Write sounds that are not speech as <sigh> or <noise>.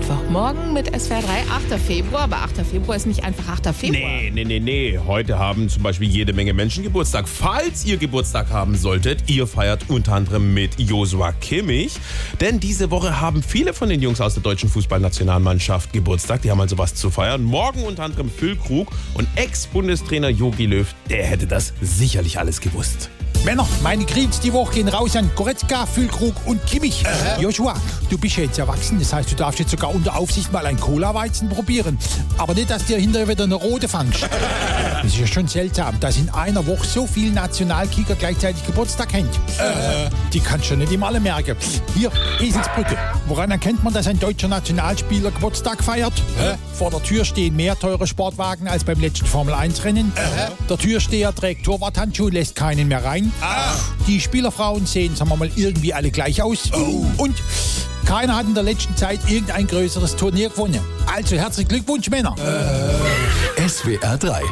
Mittwochmorgen mit SWR 3, 8. Februar. Aber 8. Februar ist nicht einfach 8. Februar. Nee, nee, nee, nee. Heute haben zum Beispiel jede Menge Menschen Geburtstag. Falls ihr Geburtstag haben solltet, ihr feiert unter anderem mit Josua Kimmich. Denn diese Woche haben viele von den Jungs aus der deutschen Fußballnationalmannschaft Geburtstag. Die haben also was zu feiern. Morgen unter anderem Phil Krug und Ex-Bundestrainer Jogi Löw. Der hätte das sicherlich alles gewusst. Männer, meine Greens die Woche gehen raus an Goretzka, Füllkrug und Kimmich. Äh. Joshua, du bist ja jetzt erwachsen, das heißt, du darfst jetzt sogar unter Aufsicht mal ein Cola-Weizen probieren. Aber nicht, dass dir hinterher wieder eine rote fangst. <laughs> Das ist ja schon seltsam, dass in einer Woche so viele Nationalkicker gleichzeitig Geburtstag haben. Äh. Die kannst du nicht immer alle merken. Hier, Eselsbrücke. Woran erkennt man, dass ein deutscher Nationalspieler Geburtstag feiert? Äh. Vor der Tür stehen mehr teure Sportwagen als beim letzten Formel-1-Rennen. Der Türsteher trägt Torwarthandschuhe, lässt keinen mehr rein. Ah. Die Spielerfrauen sehen, sagen wir mal, irgendwie alle gleich aus. Oh. Und keiner hat in der letzten Zeit irgendein größeres Turnier gewonnen. Also herzlichen Glückwunsch, Männer. SWR 3